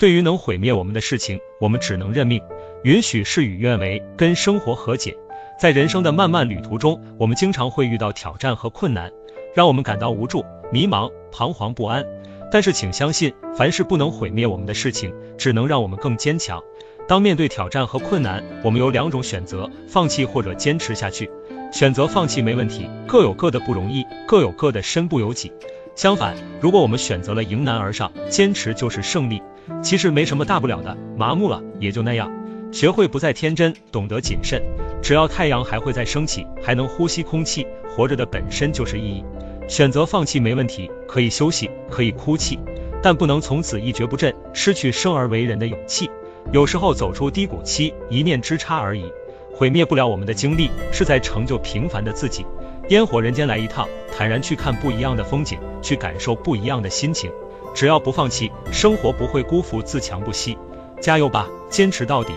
对于能毁灭我们的事情，我们只能认命，允许事与愿违，跟生活和解。在人生的漫漫旅途中，我们经常会遇到挑战和困难，让我们感到无助、迷茫、彷徨不安。但是，请相信，凡是不能毁灭我们的事情，只能让我们更坚强。当面对挑战和困难，我们有两种选择：放弃或者坚持下去。选择放弃没问题，各有各的不容易，各有各的身不由己。相反，如果我们选择了迎难而上，坚持就是胜利。其实没什么大不了的，麻木了也就那样。学会不再天真，懂得谨慎。只要太阳还会再升起，还能呼吸空气，活着的本身就是意义。选择放弃没问题，可以休息，可以哭泣，但不能从此一蹶不振，失去生而为人的勇气。有时候走出低谷期，一念之差而已，毁灭不了我们的经历，是在成就平凡的自己。烟火人间来一趟，坦然去看不一样的风景，去感受不一样的心情。只要不放弃，生活不会辜负自强不息。加油吧，坚持到底。